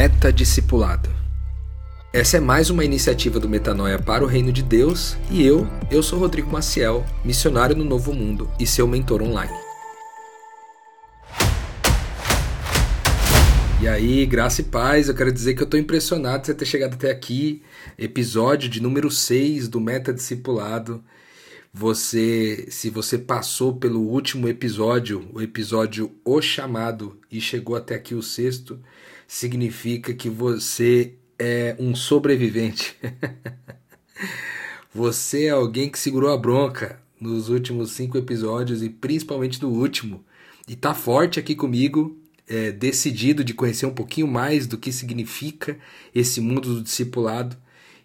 Meta Discipulado. Essa é mais uma iniciativa do Metanoia para o Reino de Deus e eu, eu sou Rodrigo Maciel, missionário no Novo Mundo e seu mentor online. E aí, graça e paz, eu quero dizer que eu estou impressionado de você ter chegado até aqui, episódio de número 6 do Meta Discipulado. Você, se você passou pelo último episódio, o episódio O Chamado, e chegou até aqui o sexto, significa que você é um sobrevivente. você é alguém que segurou a bronca nos últimos cinco episódios e principalmente no último. E tá forte aqui comigo, é, decidido de conhecer um pouquinho mais do que significa esse mundo do discipulado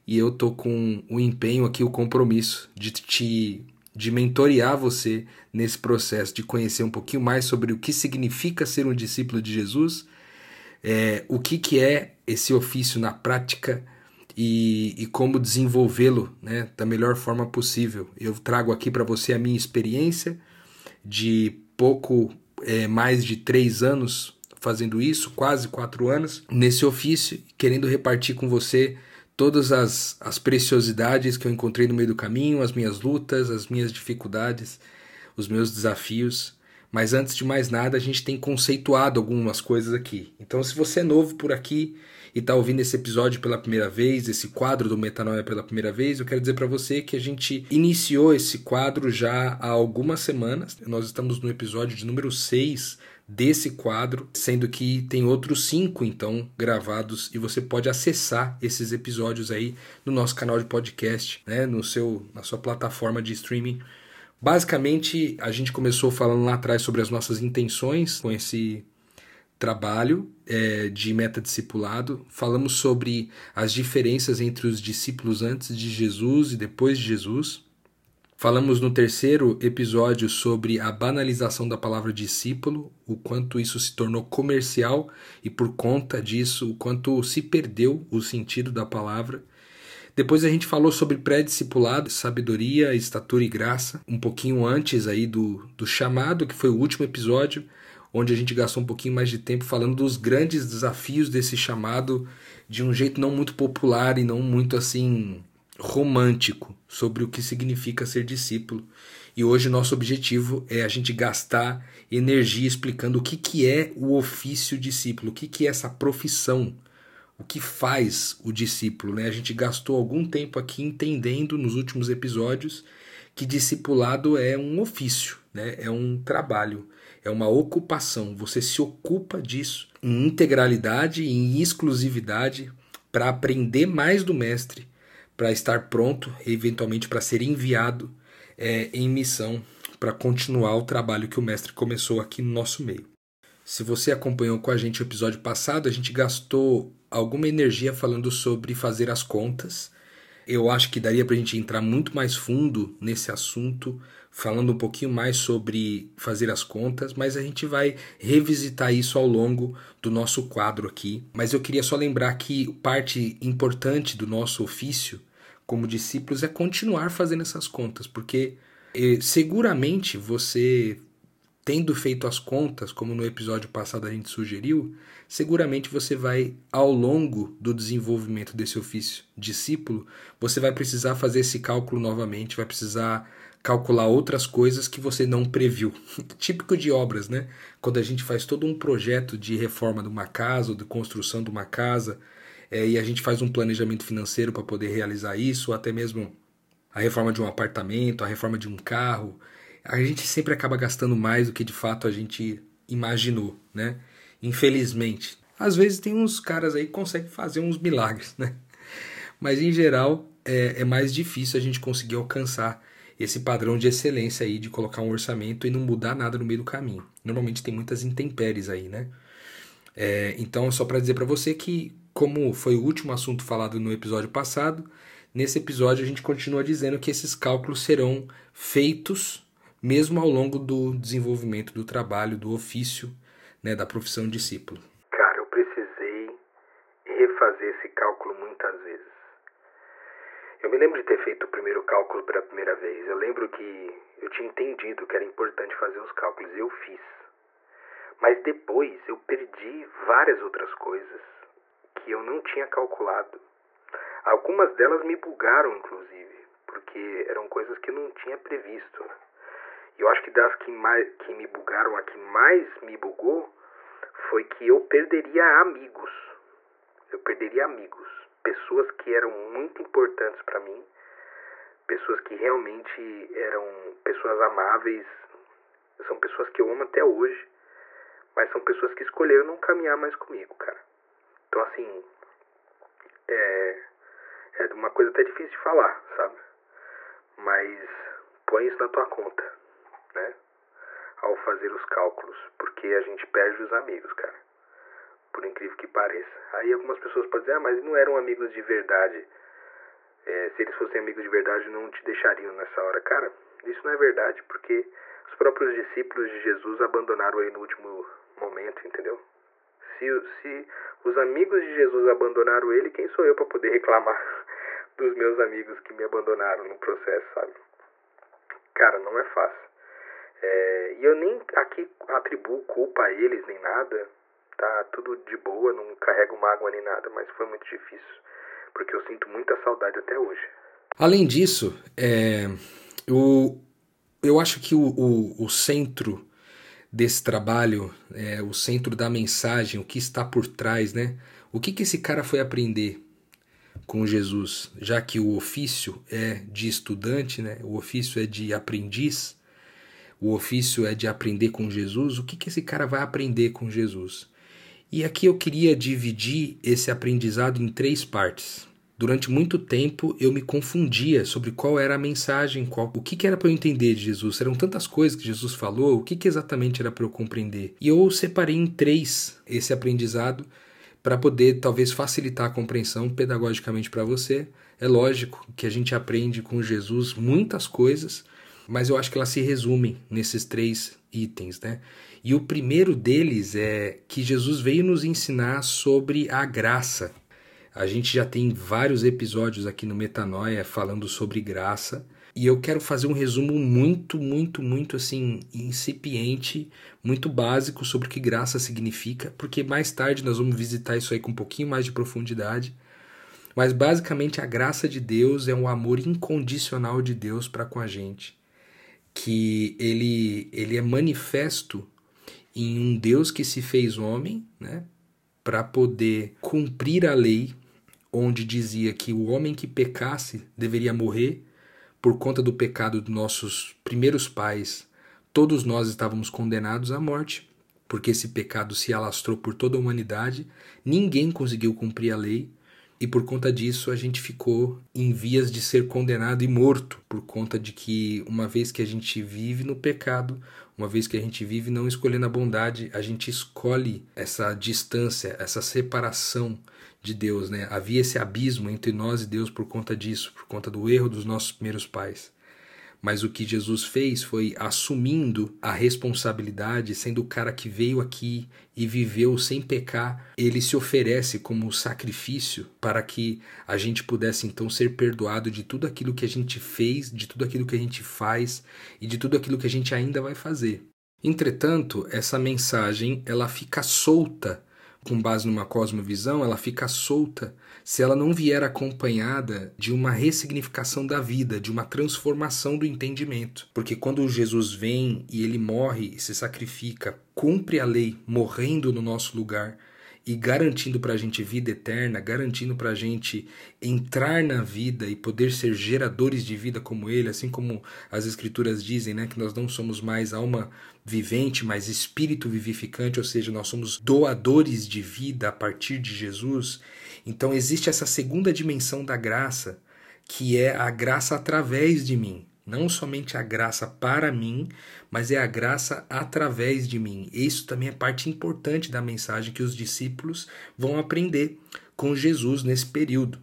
e eu tô com o empenho aqui, o compromisso de te de mentorear você nesse processo de conhecer um pouquinho mais sobre o que significa ser um discípulo de Jesus, é, o que, que é esse ofício na prática e, e como desenvolvê-lo né, da melhor forma possível. Eu trago aqui para você a minha experiência de pouco é, mais de três anos fazendo isso, quase quatro anos, nesse ofício, querendo repartir com você todas as, as preciosidades que eu encontrei no meio do caminho, as minhas lutas, as minhas dificuldades, os meus desafios. Mas antes de mais nada, a gente tem conceituado algumas coisas aqui. Então, se você é novo por aqui e está ouvindo esse episódio pela primeira vez, esse quadro do Metanoia pela primeira vez, eu quero dizer para você que a gente iniciou esse quadro já há algumas semanas. Nós estamos no episódio de número 6 desse quadro, sendo que tem outros cinco então gravados e você pode acessar esses episódios aí no nosso canal de podcast, né, no seu na sua plataforma de streaming. Basicamente, a gente começou falando lá atrás sobre as nossas intenções com esse trabalho é, de meta-discipulado. Falamos sobre as diferenças entre os discípulos antes de Jesus e depois de Jesus. Falamos no terceiro episódio sobre a banalização da palavra discípulo, o quanto isso se tornou comercial e por conta disso, o quanto se perdeu o sentido da palavra. Depois a gente falou sobre pré-discipulado, sabedoria, estatura e graça, um pouquinho antes aí do, do chamado, que foi o último episódio, onde a gente gastou um pouquinho mais de tempo falando dos grandes desafios desse chamado de um jeito não muito popular e não muito assim romântico sobre o que significa ser discípulo. E hoje nosso objetivo é a gente gastar energia explicando o que, que é o ofício discípulo, o que, que é essa profissão, o que faz o discípulo. Né? A gente gastou algum tempo aqui entendendo nos últimos episódios que discipulado é um ofício, né? é um trabalho, é uma ocupação. Você se ocupa disso em integralidade, em exclusividade, para aprender mais do Mestre para estar pronto, eventualmente para ser enviado é, em missão para continuar o trabalho que o mestre começou aqui no nosso meio. Se você acompanhou com a gente o episódio passado, a gente gastou alguma energia falando sobre fazer as contas. Eu acho que daria para a gente entrar muito mais fundo nesse assunto, falando um pouquinho mais sobre fazer as contas, mas a gente vai revisitar isso ao longo do nosso quadro aqui. Mas eu queria só lembrar que parte importante do nosso ofício como discípulos é continuar fazendo essas contas, porque eh, seguramente você, tendo feito as contas, como no episódio passado a gente sugeriu, seguramente você vai, ao longo do desenvolvimento desse ofício discípulo, você vai precisar fazer esse cálculo novamente, vai precisar calcular outras coisas que você não previu. Típico de obras, né? Quando a gente faz todo um projeto de reforma de uma casa ou de construção de uma casa, é, e a gente faz um planejamento financeiro para poder realizar isso, ou até mesmo a reforma de um apartamento, a reforma de um carro, a gente sempre acaba gastando mais do que de fato a gente imaginou, né? Infelizmente. Às vezes tem uns caras aí que conseguem fazer uns milagres, né? Mas em geral é, é mais difícil a gente conseguir alcançar esse padrão de excelência aí de colocar um orçamento e não mudar nada no meio do caminho. Normalmente tem muitas intempéries aí, né? É, então, só para dizer para você que como foi o último assunto falado no episódio passado, nesse episódio a gente continua dizendo que esses cálculos serão feitos mesmo ao longo do desenvolvimento do trabalho, do ofício, né, da profissão discípulo. Cara, eu precisei refazer esse cálculo muitas vezes. Eu me lembro de ter feito o primeiro cálculo pela primeira vez. Eu lembro que eu tinha entendido que era importante fazer os cálculos e eu fiz. Mas depois eu perdi várias outras coisas que eu não tinha calculado. Algumas delas me bugaram, inclusive, porque eram coisas que eu não tinha previsto. Eu acho que das que, mais, que me bugaram, a que mais me bugou foi que eu perderia amigos. Eu perderia amigos. Pessoas que eram muito importantes para mim. Pessoas que realmente eram pessoas amáveis. São pessoas que eu amo até hoje. Mas são pessoas que escolheram não caminhar mais comigo, cara. Então, assim. É. É uma coisa até difícil de falar, sabe? Mas põe isso na tua conta, né? Ao fazer os cálculos, porque a gente perde os amigos, cara. Por incrível que pareça. Aí algumas pessoas podem dizer, ah, mas não eram amigos de verdade. É, se eles fossem amigos de verdade, não te deixariam nessa hora. Cara, isso não é verdade, porque os próprios discípulos de Jesus abandonaram ele no último momento, entendeu? Se, se os amigos de Jesus abandonaram ele, quem sou eu para poder reclamar dos meus amigos que me abandonaram no processo, sabe? Cara, não é fácil. É, e eu nem aqui atribuo culpa a eles nem nada, tá tudo de boa, não carrego mágoa nem nada, mas foi muito difícil, porque eu sinto muita saudade até hoje. Além disso, é, eu, eu acho que o, o, o centro desse trabalho, é, o centro da mensagem, o que está por trás, né? O que, que esse cara foi aprender com Jesus, já que o ofício é de estudante, né? O ofício é de aprendiz, o ofício é de aprender com Jesus. O que, que esse cara vai aprender com Jesus? E aqui eu queria dividir esse aprendizado em três partes. Durante muito tempo eu me confundia sobre qual era a mensagem, qual, o que, que era para eu entender de Jesus. Eram tantas coisas que Jesus falou, o que, que exatamente era para eu compreender. E eu separei em três esse aprendizado para poder talvez facilitar a compreensão pedagogicamente para você. É lógico que a gente aprende com Jesus muitas coisas, mas eu acho que elas se resumem nesses três itens, né? E o primeiro deles é que Jesus veio nos ensinar sobre a graça. A gente já tem vários episódios aqui no Metanoia falando sobre graça. E eu quero fazer um resumo muito, muito, muito assim, incipiente, muito básico sobre o que graça significa, porque mais tarde nós vamos visitar isso aí com um pouquinho mais de profundidade. Mas basicamente a graça de Deus é um amor incondicional de Deus para com a gente, que ele ele é manifesto em um Deus que se fez homem, né, para poder cumprir a lei onde dizia que o homem que pecasse deveria morrer por conta do pecado dos nossos primeiros pais. Todos nós estávamos condenados à morte, porque esse pecado se alastrou por toda a humanidade, ninguém conseguiu cumprir a lei, e por conta disso a gente ficou em vias de ser condenado e morto, por conta de que uma vez que a gente vive no pecado, uma vez que a gente vive não escolhendo a bondade, a gente escolhe essa distância, essa separação de Deus, né? Havia esse abismo entre nós e Deus por conta disso, por conta do erro dos nossos primeiros pais. Mas o que Jesus fez foi assumindo a responsabilidade, sendo o cara que veio aqui e viveu sem pecar, ele se oferece como sacrifício para que a gente pudesse então ser perdoado de tudo aquilo que a gente fez, de tudo aquilo que a gente faz e de tudo aquilo que a gente ainda vai fazer. Entretanto, essa mensagem ela fica solta com base numa cosmovisão, ela fica solta se ela não vier acompanhada de uma ressignificação da vida, de uma transformação do entendimento. Porque quando Jesus vem e ele morre e se sacrifica, cumpre a lei, morrendo no nosso lugar, e garantindo para a gente vida eterna, garantindo para a gente entrar na vida e poder ser geradores de vida como Ele, assim como as Escrituras dizem, né, que nós não somos mais alma vivente, mas espírito vivificante, ou seja, nós somos doadores de vida a partir de Jesus. Então existe essa segunda dimensão da graça, que é a graça através de mim. Não somente a graça para mim, mas é a graça através de mim. Isso também é parte importante da mensagem que os discípulos vão aprender com Jesus nesse período.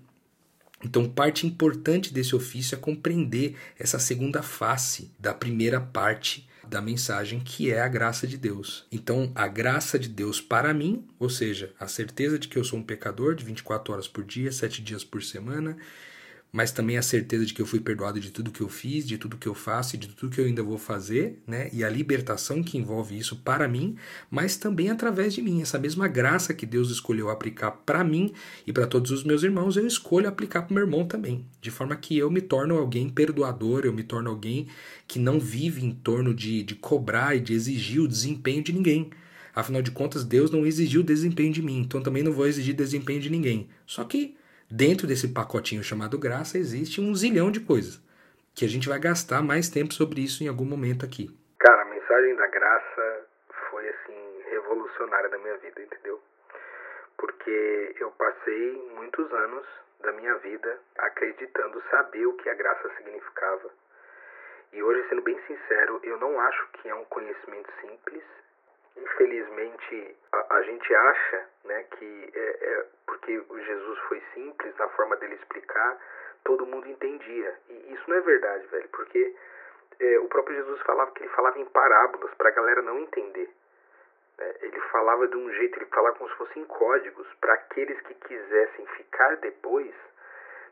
Então, parte importante desse ofício é compreender essa segunda face da primeira parte da mensagem, que é a graça de Deus. Então, a graça de Deus para mim, ou seja, a certeza de que eu sou um pecador de 24 horas por dia, 7 dias por semana, mas também a certeza de que eu fui perdoado de tudo que eu fiz, de tudo que eu faço e de tudo que eu ainda vou fazer, né? E a libertação que envolve isso para mim, mas também através de mim. Essa mesma graça que Deus escolheu aplicar para mim e para todos os meus irmãos, eu escolho aplicar para meu irmão também, de forma que eu me torno alguém perdoador, eu me torno alguém que não vive em torno de, de cobrar e de exigir o desempenho de ninguém. Afinal de contas, Deus não exigiu desempenho de mim, então também não vou exigir desempenho de ninguém. Só que Dentro desse pacotinho chamado graça existe um zilhão de coisas que a gente vai gastar mais tempo sobre isso em algum momento aqui. Cara, a mensagem da graça foi assim revolucionária da minha vida, entendeu? Porque eu passei muitos anos da minha vida acreditando saber o que a graça significava. E hoje, sendo bem sincero, eu não acho que é um conhecimento simples infelizmente a, a, gente acha né, que é, é, porque o Jesus foi simples na forma dele explicar, todo mundo entendia. E isso não é verdade, velho, porque é, o próprio Jesus falava que ele falava em parábolas para a galera não entender. É, ele falava de um jeito, ele falava como se fossem códigos para aqueles que quisessem ficar depois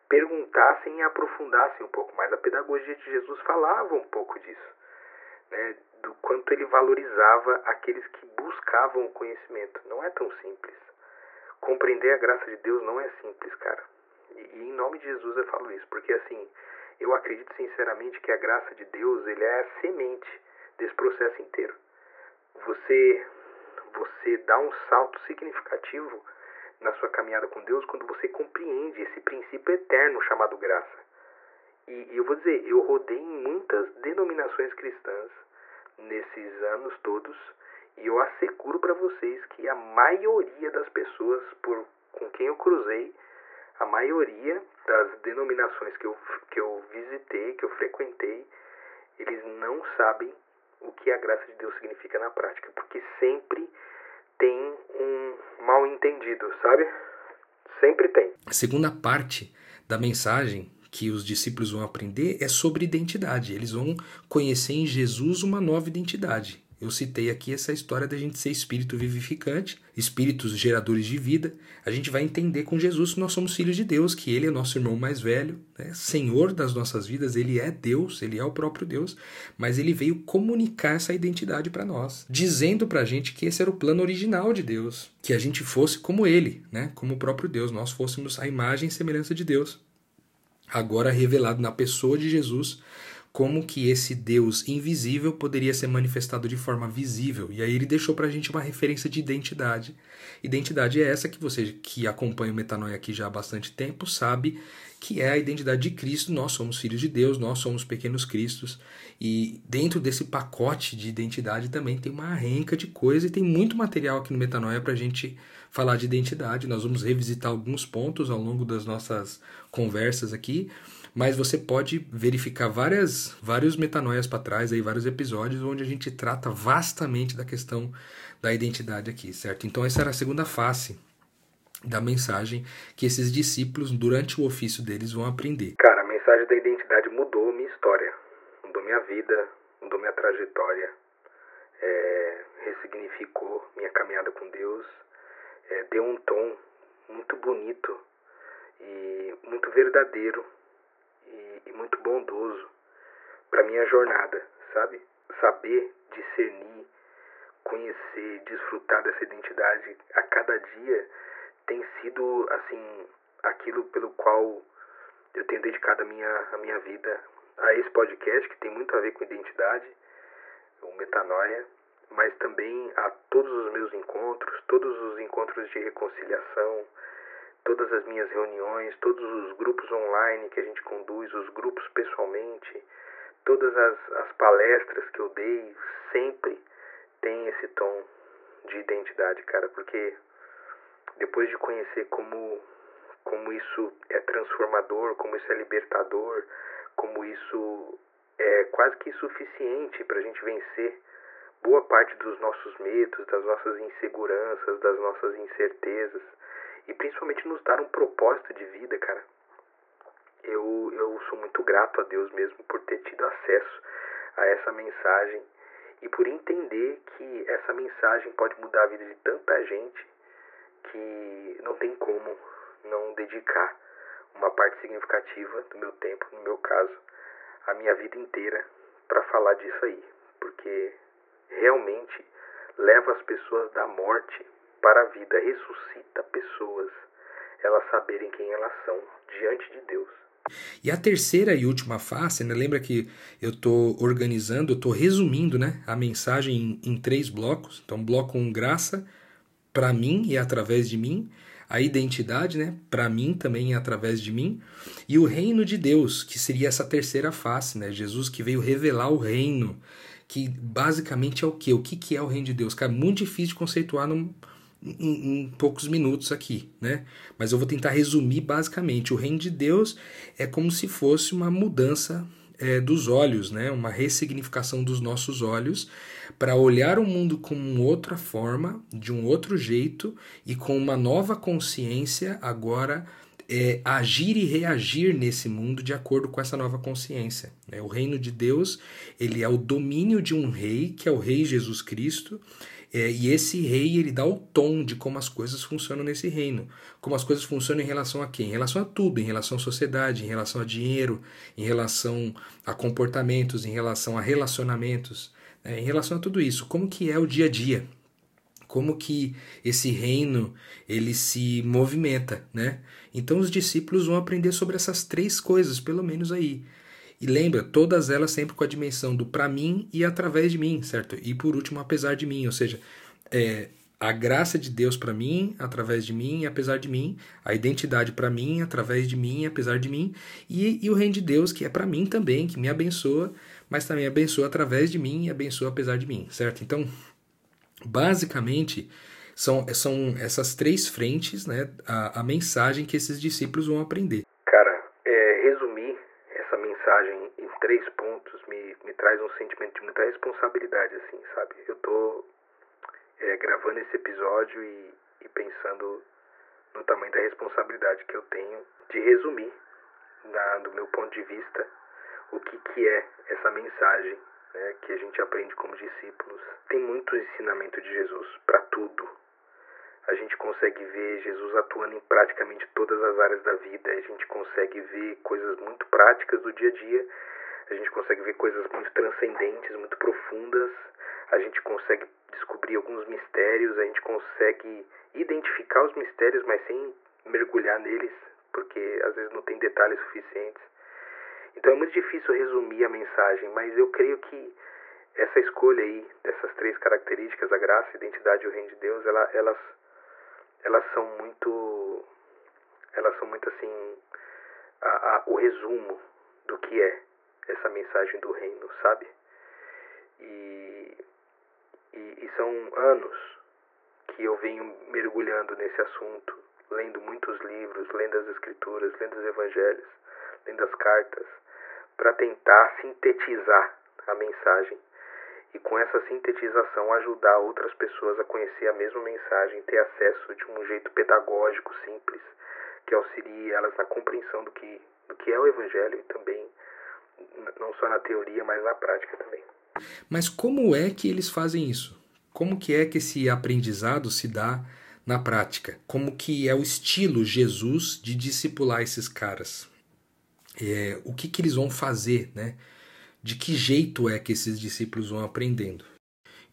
perguntassem e aprofundassem um pouco mais. A pedagogia de Jesus falava um pouco disso né, do quanto ele valorizava aqueles que buscavam o conhecimento. Não é tão simples. Compreender a graça de Deus não é simples, cara. E, e em nome de Jesus eu falo isso, porque assim, eu acredito sinceramente que a graça de Deus ele é a semente desse processo inteiro. Você você dá um salto significativo na sua caminhada com Deus quando você compreende esse princípio eterno chamado graça. E eu vou dizer, eu rodei em muitas denominações cristãs nesses anos todos e eu asseguro para vocês que a maioria das pessoas por com quem eu cruzei, a maioria das denominações que eu, que eu visitei, que eu frequentei, eles não sabem o que a graça de Deus significa na prática, porque sempre tem um mal entendido, sabe? Sempre tem. A segunda parte da mensagem que os discípulos vão aprender é sobre identidade. Eles vão conhecer em Jesus uma nova identidade. Eu citei aqui essa história da gente ser espírito vivificante, espíritos geradores de vida. A gente vai entender com Jesus que nós somos filhos de Deus, que Ele é nosso irmão mais velho, né? Senhor das nossas vidas, Ele é Deus, Ele é o próprio Deus, mas Ele veio comunicar essa identidade para nós, dizendo para a gente que esse era o plano original de Deus, que a gente fosse como Ele, né? como o próprio Deus, nós fôssemos a imagem e semelhança de Deus agora revelado na pessoa de Jesus, como que esse Deus invisível poderia ser manifestado de forma visível. E aí ele deixou para a gente uma referência de identidade. Identidade é essa que você que acompanha o Metanoia aqui já há bastante tempo sabe que é a identidade de Cristo. Nós somos filhos de Deus, nós somos pequenos cristos. E dentro desse pacote de identidade também tem uma renca de coisa e tem muito material aqui no Metanoia para a gente falar de identidade. Nós vamos revisitar alguns pontos ao longo das nossas conversas aqui mas você pode verificar várias, vários metanoias para trás, aí, vários episódios onde a gente trata vastamente da questão da identidade aqui, certo? Então essa era a segunda face da mensagem que esses discípulos, durante o ofício deles, vão aprender. Cara, a mensagem da identidade mudou minha história, mudou minha vida, mudou minha trajetória, é, ressignificou minha caminhada com Deus, é, deu um tom muito bonito e muito verdadeiro e, e muito bondoso para minha jornada, sabe? Saber discernir, conhecer, desfrutar dessa identidade a cada dia tem sido assim aquilo pelo qual eu tenho dedicado a minha, a minha vida a esse podcast que tem muito a ver com identidade, o Metanoia, mas também a todos os meus encontros, todos os encontros de reconciliação, todas as minhas reuniões, todos os grupos online que a gente conduz, os grupos pessoalmente, todas as, as palestras que eu dei, sempre tem esse tom de identidade, cara, porque depois de conhecer como, como isso é transformador, como isso é libertador, como isso é quase que suficiente para a gente vencer boa parte dos nossos medos, das nossas inseguranças, das nossas incertezas e principalmente nos dar um propósito de vida, cara. Eu, eu sou muito grato a Deus mesmo por ter tido acesso a essa mensagem e por entender que essa mensagem pode mudar a vida de tanta gente que não tem como não dedicar uma parte significativa do meu tempo, no meu caso, a minha vida inteira, para falar disso aí, porque realmente leva as pessoas da morte para a vida, ressuscita pessoas, elas saberem quem elas são diante de Deus. E a terceira e última face, né? lembra que eu estou organizando, eu estou resumindo né? a mensagem em, em, três blocos. Então, bloco 1, um, graça, para mim e através de mim. A identidade, né? para mim também e através de mim. E o reino de Deus, que seria essa terceira face, né? Jesus que veio revelar o reino, que basicamente é o quê? O que, que é o reino de Deus? Cara, muito difícil de conceituar num, em, em, poucos minutos aqui, né? Mas eu vou tentar resumir basicamente. O reino de Deus é como se fosse uma mudança é, dos olhos, né? Uma ressignificação dos nossos olhos para olhar o mundo com outra forma, de um outro jeito e com uma nova consciência agora é, agir e reagir nesse mundo de acordo com essa nova consciência. Né? O reino de Deus ele é o domínio de um rei que é o rei Jesus Cristo é, e esse rei ele dá o tom de como as coisas funcionam nesse reino. Como as coisas funcionam em relação a quem? Em relação a tudo, em relação à sociedade, em relação a dinheiro, em relação a comportamentos, em relação a relacionamentos, né? em relação a tudo isso. Como que é o dia a dia? Como que esse reino ele se movimenta, né? Então os discípulos vão aprender sobre essas três coisas, pelo menos aí. E lembra, todas elas sempre com a dimensão do para mim e através de mim, certo? E por último, apesar de mim, ou seja, é, a graça de Deus para mim, através de mim apesar de mim, a identidade para mim, através de mim apesar de mim, e, e o reino de Deus que é para mim também, que me abençoa, mas também abençoa através de mim e abençoa apesar de mim, certo? Então, basicamente, são, são essas três frentes, né, a, a mensagem que esses discípulos vão aprender. três pontos me, me traz um sentimento de muita responsabilidade, assim, sabe? Eu tô é, gravando esse episódio e, e pensando no tamanho da responsabilidade que eu tenho de resumir, na, do meu ponto de vista, o que, que é essa mensagem né, que a gente aprende como discípulos. Tem muito ensinamento de Jesus para tudo. A gente consegue ver Jesus atuando em praticamente todas as áreas da vida, a gente consegue ver coisas muito práticas do dia a dia a gente consegue ver coisas muito transcendentes, muito profundas, a gente consegue descobrir alguns mistérios, a gente consegue identificar os mistérios, mas sem mergulhar neles, porque às vezes não tem detalhes suficientes. Então é muito difícil resumir a mensagem, mas eu creio que essa escolha aí dessas três características, a graça, a identidade e o reino de Deus, ela, elas, elas são muito, elas são muito assim, a, a, o resumo do que é essa mensagem do reino, sabe? E, e, e são anos que eu venho mergulhando nesse assunto, lendo muitos livros, lendo as escrituras, lendo os evangelhos, lendo as cartas, para tentar sintetizar a mensagem e com essa sintetização ajudar outras pessoas a conhecer a mesma mensagem, ter acesso de um jeito pedagógico, simples, que auxilie elas na compreensão do que, do que é o Evangelho e também não só na teoria, mas na prática também. Mas como é que eles fazem isso? Como que é que esse aprendizado se dá na prática? Como que é o estilo Jesus de discipular esses caras? É, o que, que eles vão fazer, né? De que jeito é que esses discípulos vão aprendendo?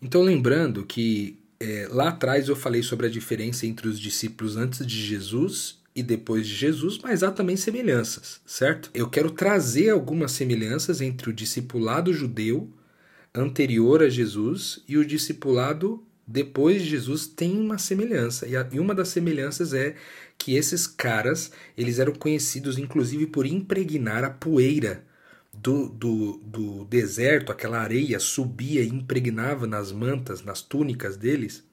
Então, lembrando que é, lá atrás eu falei sobre a diferença entre os discípulos antes de Jesus e depois de Jesus, mas há também semelhanças, certo? Eu quero trazer algumas semelhanças entre o discipulado judeu anterior a Jesus e o discipulado depois de Jesus tem uma semelhança. E uma das semelhanças é que esses caras, eles eram conhecidos inclusive por impregnar a poeira do, do, do deserto, aquela areia subia e impregnava nas mantas, nas túnicas deles,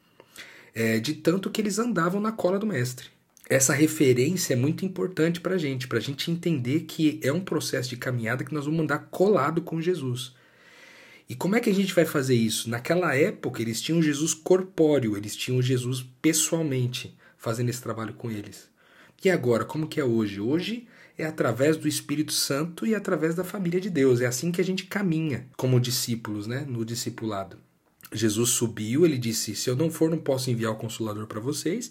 é, de tanto que eles andavam na cola do mestre essa referência é muito importante para a gente, para a gente entender que é um processo de caminhada que nós vamos andar colado com Jesus. E como é que a gente vai fazer isso? Naquela época, eles tinham Jesus corpóreo, eles tinham Jesus pessoalmente fazendo esse trabalho com eles. E agora, como que é hoje? Hoje é através do Espírito Santo e através da família de Deus. É assim que a gente caminha como discípulos, né, no discipulado. Jesus subiu, ele disse: Se eu não for, não posso enviar o Consolador para vocês.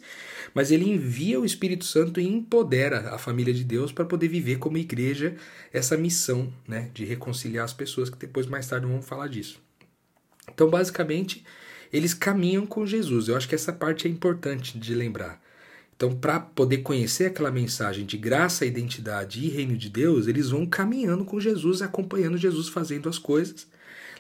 Mas ele envia o Espírito Santo e empodera a família de Deus para poder viver como igreja essa missão né, de reconciliar as pessoas, que depois, mais tarde, vamos falar disso. Então, basicamente, eles caminham com Jesus. Eu acho que essa parte é importante de lembrar. Então, para poder conhecer aquela mensagem de graça, identidade e reino de Deus, eles vão caminhando com Jesus, acompanhando Jesus fazendo as coisas.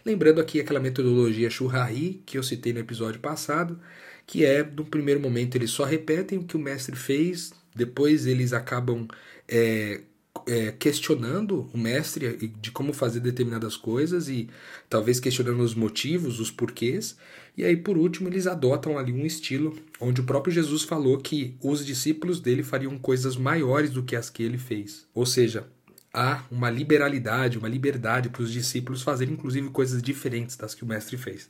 Lembrando aqui aquela metodologia Shurrahi que eu citei no episódio passado, que é, no primeiro momento, eles só repetem o que o mestre fez, depois eles acabam é, é, questionando o mestre de como fazer determinadas coisas e talvez questionando os motivos, os porquês. E aí, por último, eles adotam ali um estilo onde o próprio Jesus falou que os discípulos dele fariam coisas maiores do que as que ele fez. Ou seja, há uma liberalidade, uma liberdade para os discípulos fazerem, inclusive, coisas diferentes das que o mestre fez.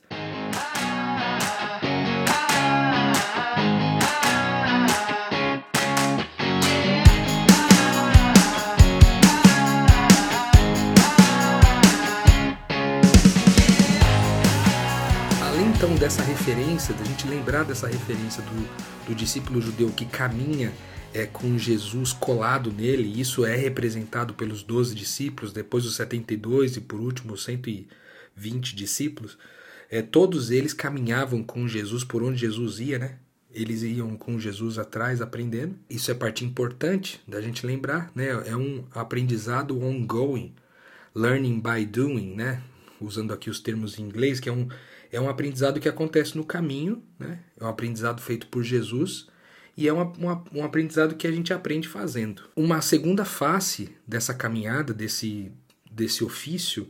então dessa referência, da gente lembrar dessa referência do, do discípulo judeu que caminha é, com Jesus colado nele, isso é representado pelos 12 discípulos, depois os 72 e por último os 120 discípulos, é, todos eles caminhavam com Jesus por onde Jesus ia, né? Eles iam com Jesus atrás aprendendo. Isso é parte importante da gente lembrar, né? É um aprendizado ongoing, learning by doing, né? Usando aqui os termos em inglês, que é um é um aprendizado que acontece no caminho, né? é um aprendizado feito por Jesus e é uma, uma, um aprendizado que a gente aprende fazendo. Uma segunda face dessa caminhada, desse, desse ofício,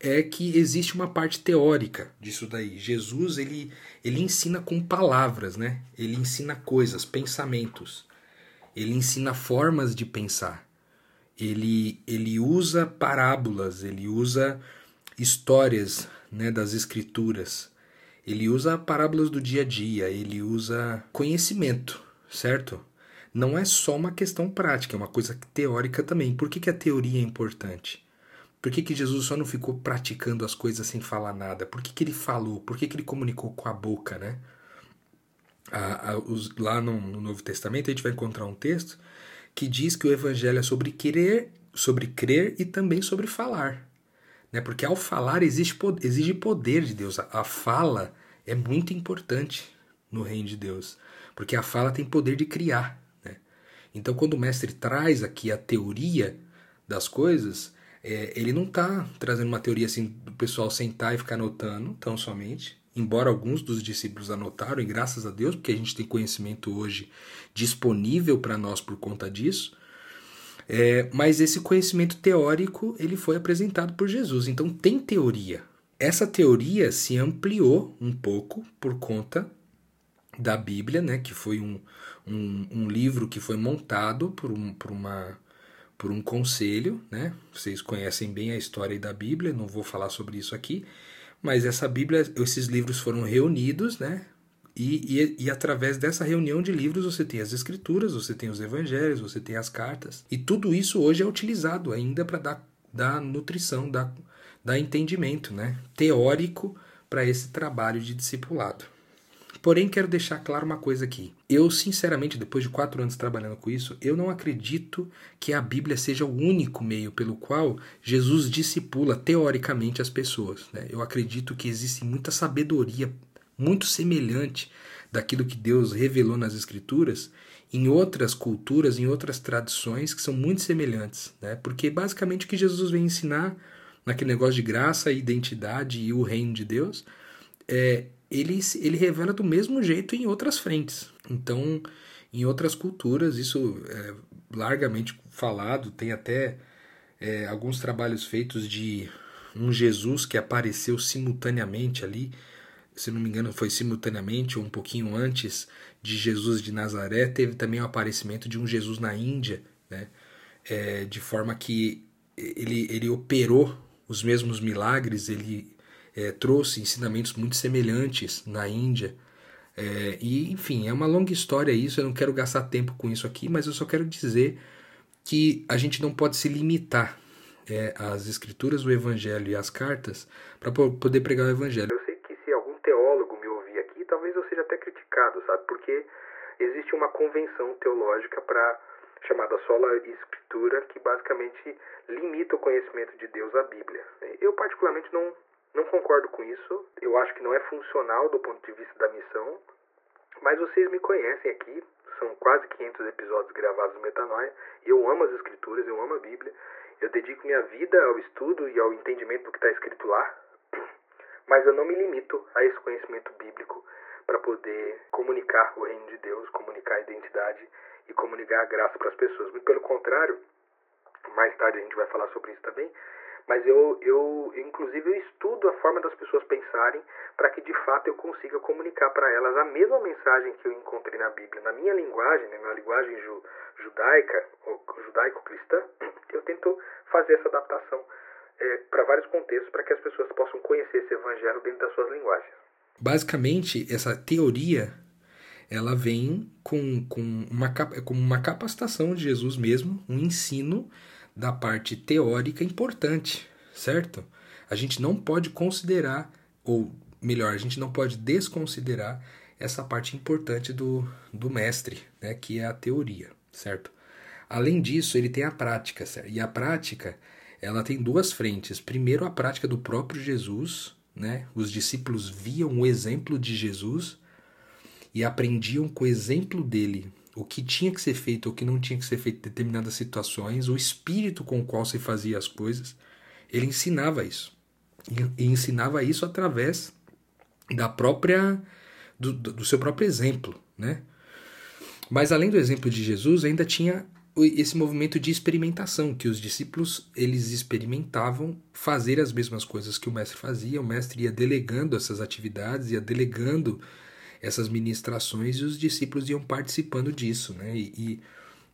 é que existe uma parte teórica disso daí. Jesus ele, ele ensina com palavras, né? ele ensina coisas, pensamentos, ele ensina formas de pensar. Ele, ele usa parábolas, ele usa histórias né, das escrituras. Ele usa parábolas do dia a dia, ele usa conhecimento, certo? Não é só uma questão prática, é uma coisa teórica também. Por que, que a teoria é importante? Por que, que Jesus só não ficou praticando as coisas sem falar nada? Por que, que ele falou? Por que, que ele comunicou com a boca, né? os, lá no, no Novo Testamento a gente vai encontrar um texto que diz que o evangelho é sobre querer, sobre crer e também sobre falar. Né? Porque ao falar exige, exige poder de Deus. A, a fala é muito importante no reino de Deus, porque a fala tem poder de criar. Né? Então, quando o mestre traz aqui a teoria das coisas, é, ele não está trazendo uma teoria assim do pessoal sentar e ficar anotando tão somente. Embora alguns dos discípulos anotaram, e graças a Deus, porque a gente tem conhecimento hoje disponível para nós por conta disso, é, mas esse conhecimento teórico ele foi apresentado por Jesus. Então tem teoria. Essa teoria se ampliou um pouco por conta da Bíblia, né, que foi um, um, um livro que foi montado por, um, por, uma, por um conselho. Né? Vocês conhecem bem a história da Bíblia, não vou falar sobre isso aqui. Mas essa Bíblia, esses livros foram reunidos, né, e, e, e, através dessa reunião de livros você tem as escrituras, você tem os evangelhos, você tem as cartas. E tudo isso hoje é utilizado ainda para dar, dar nutrição, dar, dar entendimento né? teórico para esse trabalho de discipulado. Porém, quero deixar claro uma coisa aqui. Eu, sinceramente, depois de quatro anos trabalhando com isso, eu não acredito que a Bíblia seja o único meio pelo qual Jesus discipula teoricamente as pessoas. Né? Eu acredito que existe muita sabedoria muito semelhante daquilo que Deus revelou nas Escrituras em outras culturas, em outras tradições que são muito semelhantes, né? Porque basicamente o que Jesus vem ensinar naquele negócio de graça, identidade e o reino de Deus, é, ele, ele revela do mesmo jeito em outras frentes. Então, em outras culturas, isso é largamente falado, tem até é, alguns trabalhos feitos de um Jesus que apareceu simultaneamente ali se não me engano, foi simultaneamente ou um pouquinho antes de Jesus de Nazaré, teve também o aparecimento de um Jesus na Índia, né? É, de forma que ele, ele operou os mesmos milagres, ele é, trouxe ensinamentos muito semelhantes na Índia. É, e, enfim, é uma longa história isso, eu não quero gastar tempo com isso aqui, mas eu só quero dizer que a gente não pode se limitar é, às escrituras, o evangelho e as cartas para poder pregar o evangelho sabe? Porque existe uma convenção teológica para chamada sola escritura que basicamente limita o conhecimento de Deus à Bíblia. Eu particularmente não não concordo com isso. Eu acho que não é funcional do ponto de vista da missão. Mas vocês me conhecem aqui, são quase 500 episódios gravados no Metanoia. Eu amo as escrituras, eu amo a Bíblia. Eu dedico minha vida ao estudo e ao entendimento do que está escrito lá. Mas eu não me limito a esse conhecimento bíblico para poder comunicar o reino de Deus, comunicar a identidade e comunicar a graça para as pessoas. Muito pelo contrário, mais tarde a gente vai falar sobre isso também, mas eu, eu inclusive eu estudo a forma das pessoas pensarem para que de fato eu consiga comunicar para elas a mesma mensagem que eu encontrei na Bíblia, na minha linguagem, né, na linguagem ju, judaica ou judaico-cristã, eu tento fazer essa adaptação é, para vários contextos para que as pessoas possam conhecer esse evangelho dentro das suas linguagens. Basicamente, essa teoria ela vem com, com, uma, com uma capacitação de Jesus mesmo, um ensino da parte teórica importante, certo? A gente não pode considerar, ou melhor, a gente não pode desconsiderar essa parte importante do, do mestre, né, que é a teoria, certo? Além disso, ele tem a prática, certo? E a prática, ela tem duas frentes. Primeiro, a prática do próprio Jesus, né? Os discípulos viam o exemplo de Jesus e aprendiam com o exemplo dele o que tinha que ser feito, o que não tinha que ser feito em determinadas situações, o espírito com o qual se fazia as coisas, ele ensinava isso. E ensinava isso através da própria do, do seu próprio exemplo, né? Mas além do exemplo de Jesus, ainda tinha esse movimento de experimentação, que os discípulos eles experimentavam fazer as mesmas coisas que o mestre fazia, o mestre ia delegando essas atividades, ia delegando essas ministrações e os discípulos iam participando disso, né? E,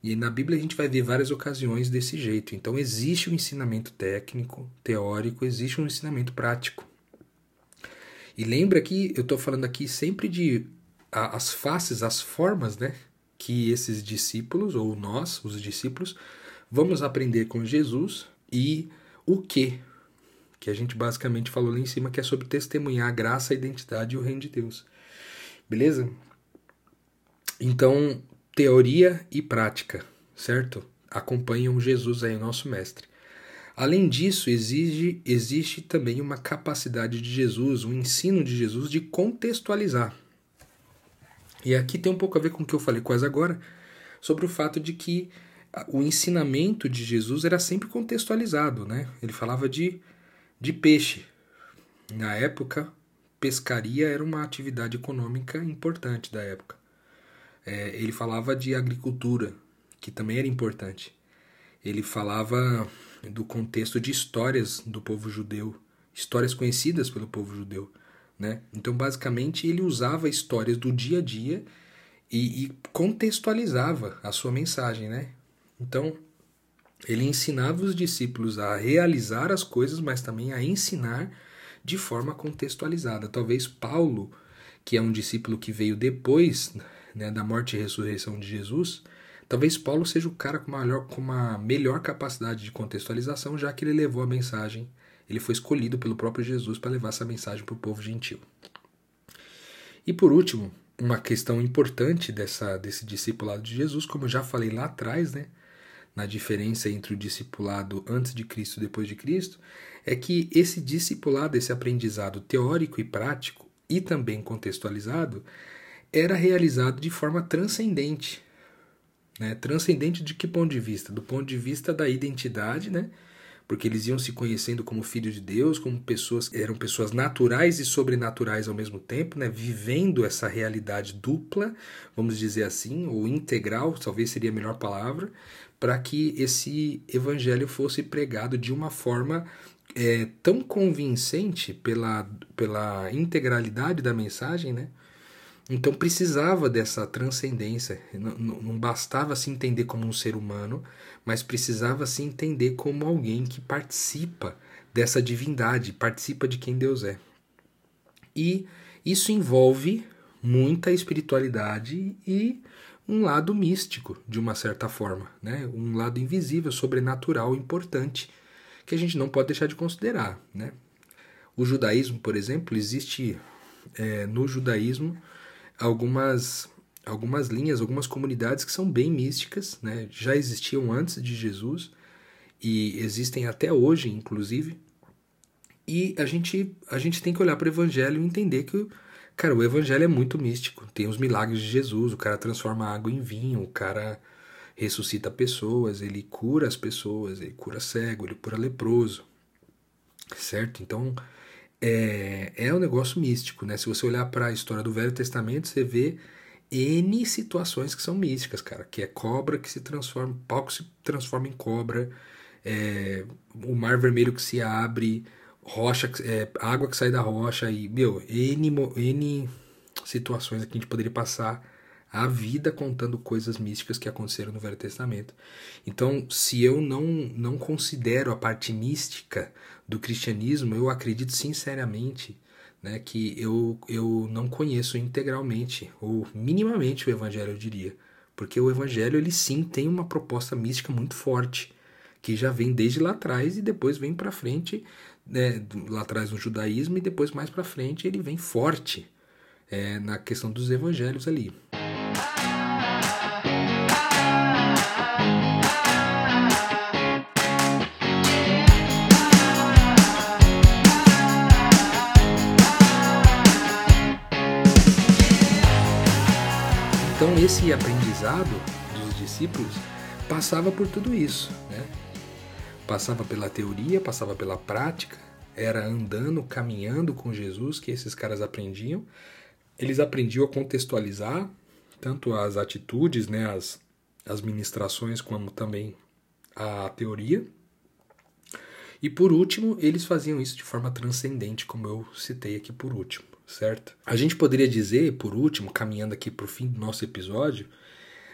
e, e na Bíblia a gente vai ver várias ocasiões desse jeito. Então existe um ensinamento técnico, teórico, existe um ensinamento prático. E lembra que eu estou falando aqui sempre de a, as faces, as formas, né? Que esses discípulos, ou nós, os discípulos, vamos aprender com Jesus e o que que a gente basicamente falou lá em cima, que é sobre testemunhar a graça, a identidade e o reino de Deus. Beleza? Então, teoria e prática, certo? Acompanham Jesus aí, nosso mestre. Além disso, exige, existe também uma capacidade de Jesus, um ensino de Jesus de contextualizar. E aqui tem um pouco a ver com o que eu falei quase agora, sobre o fato de que o ensinamento de Jesus era sempre contextualizado, né? Ele falava de, de peixe. Na época, pescaria era uma atividade econômica importante da época. É, ele falava de agricultura, que também era importante. Ele falava do contexto de histórias do povo judeu, histórias conhecidas pelo povo judeu. Né? Então, basicamente, ele usava histórias do dia a dia e, e contextualizava a sua mensagem. Né? Então, ele ensinava os discípulos a realizar as coisas, mas também a ensinar de forma contextualizada. Talvez Paulo, que é um discípulo que veio depois né, da morte e ressurreição de Jesus, talvez Paulo seja o cara com, maior, com uma melhor capacidade de contextualização, já que ele levou a mensagem, ele foi escolhido pelo próprio Jesus para levar essa mensagem para o povo gentil. E por último, uma questão importante dessa, desse discipulado de Jesus, como eu já falei lá atrás, né, na diferença entre o discipulado antes de Cristo e depois de Cristo, é que esse discipulado, esse aprendizado teórico e prático e também contextualizado, era realizado de forma transcendente. Né? Transcendente de que ponto de vista? Do ponto de vista da identidade, né? porque eles iam se conhecendo como filhos de Deus, como pessoas eram pessoas naturais e sobrenaturais ao mesmo tempo, né? vivendo essa realidade dupla, vamos dizer assim, ou integral, talvez seria a melhor palavra, para que esse evangelho fosse pregado de uma forma é, tão convincente pela, pela integralidade da mensagem, né? Então precisava dessa transcendência. Não, não, bastava se entender como um ser humano, mas precisava se entender como alguém que participa dessa divindade, participa de quem Deus é. E isso envolve muita espiritualidade e um lado místico, de uma certa forma, né? um lado invisível, sobrenatural, importante que a gente não pode deixar de considerar. Né? O judaísmo, por exemplo, existe é, no judaísmo algumas algumas linhas, algumas comunidades que são bem místicas, né? Já existiam antes de Jesus e existem até hoje, inclusive. E a gente a gente tem que olhar para o evangelho e entender que cara, o evangelho é muito místico. Tem os milagres de Jesus, o cara transforma água em vinho, o cara ressuscita pessoas, ele cura as pessoas, ele cura cego, ele cura leproso. Certo? Então, é, é um negócio místico, né? Se você olhar para a história do Velho Testamento, você vê N situações que são místicas, cara. Que é cobra que se transforma, pau que se transforma em cobra, é, o mar vermelho que se abre, rocha, é, água que sai da rocha e, meu, N, N situações que a gente poderia passar a vida contando coisas místicas que aconteceram no Velho Testamento. Então, se eu não, não considero a parte mística do cristianismo, eu acredito sinceramente né, que eu, eu não conheço integralmente, ou minimamente o Evangelho, eu diria. Porque o Evangelho, ele sim tem uma proposta mística muito forte, que já vem desde lá atrás e depois vem para frente, né, lá atrás no judaísmo, e depois mais para frente ele vem forte é, na questão dos evangelhos ali. Então esse aprendizado dos discípulos passava por tudo isso, né? Passava pela teoria, passava pela prática, era andando, caminhando com Jesus que esses caras aprendiam. Eles aprendiam a contextualizar tanto as atitudes, né, as, as ministrações, como também a teoria. E por último, eles faziam isso de forma transcendente, como eu citei aqui por último certo? A gente poderia dizer, por último, caminhando aqui para o fim do nosso episódio,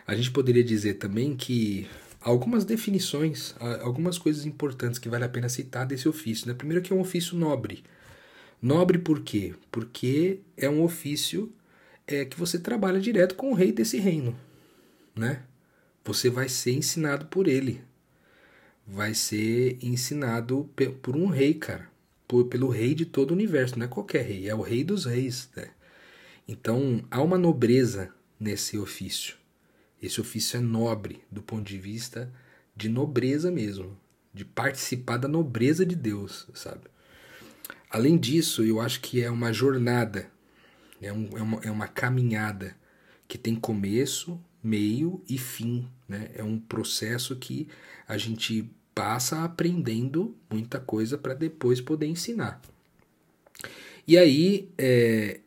a gente poderia dizer também que algumas definições, algumas coisas importantes que vale a pena citar desse ofício. Né? Primeiro que é um ofício nobre. Nobre por quê? Porque é um ofício é, que você trabalha direto com o rei desse reino. Né? Você vai ser ensinado por ele. Vai ser ensinado por um rei, cara por, pelo rei de todo o universo, não é qualquer rei, é o rei dos reis. Né? Então há uma nobreza nesse ofício. Esse ofício é nobre do ponto de vista de nobreza mesmo, de participar da nobreza de Deus, sabe? Além disso, eu acho que é uma jornada, é, um, é, uma, é uma caminhada que tem começo, meio e fim. Né? É um processo que a gente passa aprendendo muita coisa para depois poder ensinar. E aí, é,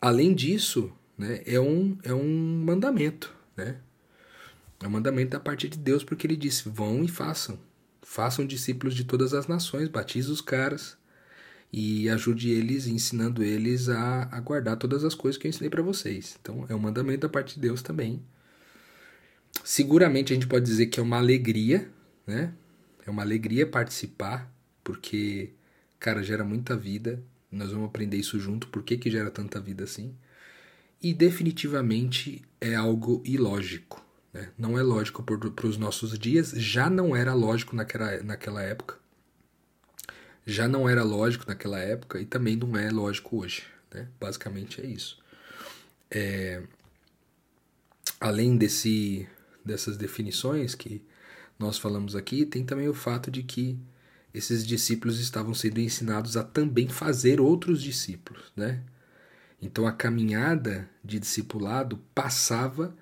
além disso, né, é, um, é um mandamento, né? É um mandamento da parte de Deus, porque ele disse: vão e façam. Façam discípulos de todas as nações, batize os caras e ajude eles, ensinando eles a, a guardar todas as coisas que eu ensinei para vocês. Então, é um mandamento da parte de Deus também. Seguramente a gente pode dizer que é uma alegria, né? É uma alegria participar, porque, cara, gera muita vida. Nós vamos aprender isso junto, por que, que gera tanta vida assim. E definitivamente é algo ilógico. Né? Não é lógico para os nossos dias, já não era lógico naquela, naquela época. Já não era lógico naquela época e também não é lógico hoje. Né? Basicamente é isso. É, além desse, dessas definições que nós falamos aqui, tem também o fato de que esses discípulos estavam sendo ensinados a também fazer outros discípulos, né? Então a caminhada de discipulado passava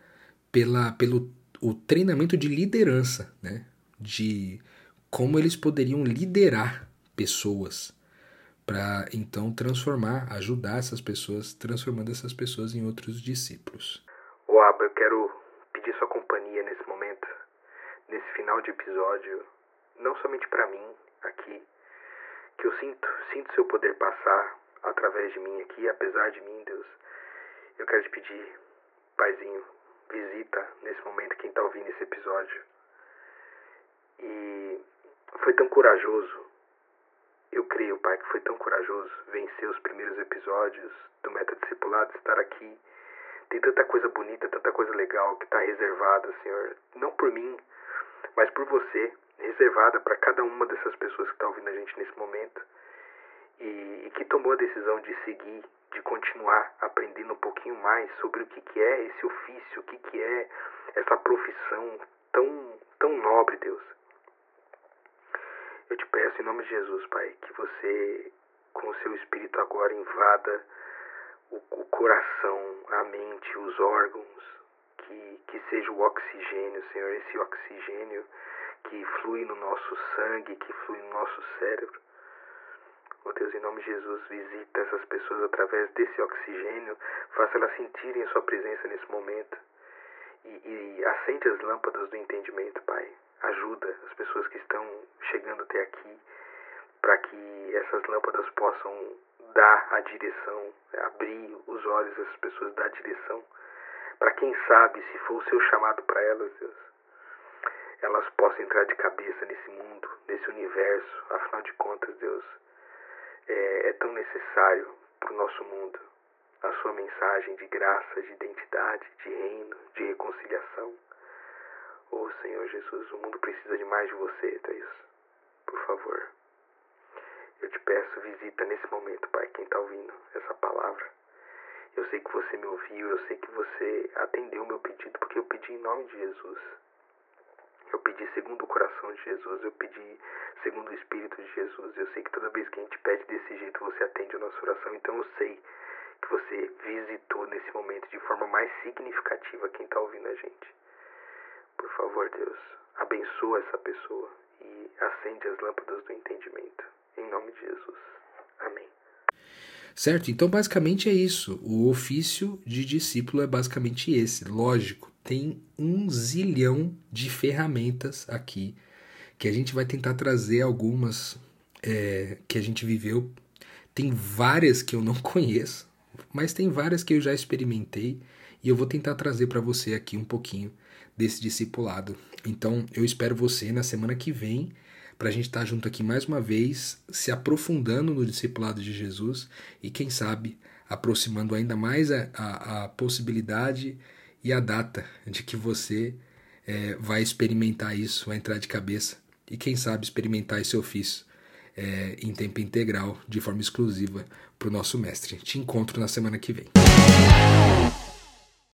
pela, pelo o treinamento de liderança, né? De como eles poderiam liderar pessoas para então transformar, ajudar essas pessoas, transformando essas pessoas em outros discípulos. O Abba, eu quero pedir sua companhia nesse momento nesse final de episódio, não somente para mim aqui, que eu sinto, sinto seu poder passar através de mim aqui, apesar de mim, Deus. Eu quero te pedir, Paizinho, visita nesse momento quem está ouvindo esse episódio. E foi tão corajoso. Eu creio, Pai, que foi tão corajoso vencer os primeiros episódios do Método Discipulado, estar aqui. Tem tanta coisa bonita, tanta coisa legal que está reservada, Senhor. Não por mim, mas por você, reservada para cada uma dessas pessoas que está ouvindo a gente nesse momento. E, e que tomou a decisão de seguir, de continuar aprendendo um pouquinho mais sobre o que, que é esse ofício, o que, que é essa profissão tão, tão nobre, Deus. Eu te peço em nome de Jesus, Pai, que você, com o seu Espírito agora, invada o, o coração, a mente, os órgãos, que, que seja o oxigênio, Senhor, esse oxigênio que flui no nosso sangue, que flui no nosso cérebro. Oh Deus, em nome de Jesus, visita essas pessoas através desse oxigênio, faça elas sentirem a sua presença nesse momento e, e acende as lâmpadas do entendimento, Pai. Ajuda as pessoas que estão chegando até aqui para que essas lâmpadas possam dar a direção, abrir os olhos dessas pessoas, dar a direção para quem sabe, se for o seu chamado para elas, Deus, elas possam entrar de cabeça nesse mundo, nesse universo. Afinal de contas, Deus, é, é tão necessário para o nosso mundo a sua mensagem de graça, de identidade, de reino, de reconciliação. Oh Senhor Jesus, o mundo precisa de mais de você, Deus. Por favor. Eu te peço, visita nesse momento, Pai, quem está ouvindo essa palavra. Eu sei que você me ouviu, eu sei que você atendeu o meu pedido, porque eu pedi em nome de Jesus. Eu pedi segundo o coração de Jesus, eu pedi segundo o Espírito de Jesus. Eu sei que toda vez que a gente pede desse jeito, você atende a nossa oração. Então eu sei que você visitou nesse momento de forma mais significativa quem está ouvindo a gente. Por favor, Deus, abençoa essa pessoa e acende as lâmpadas do entendimento. Em nome de Jesus. Amém. Certo? Então, basicamente é isso. O ofício de discípulo é basicamente esse. Lógico, tem um zilhão de ferramentas aqui que a gente vai tentar trazer algumas é, que a gente viveu. Tem várias que eu não conheço, mas tem várias que eu já experimentei e eu vou tentar trazer para você aqui um pouquinho desse discipulado. Então, eu espero você na semana que vem para a gente estar tá junto aqui mais uma vez, se aprofundando no discipulado de Jesus e, quem sabe, aproximando ainda mais a, a, a possibilidade e a data de que você é, vai experimentar isso, vai entrar de cabeça e, quem sabe, experimentar esse ofício é, em tempo integral, de forma exclusiva, para o nosso mestre. Te encontro na semana que vem.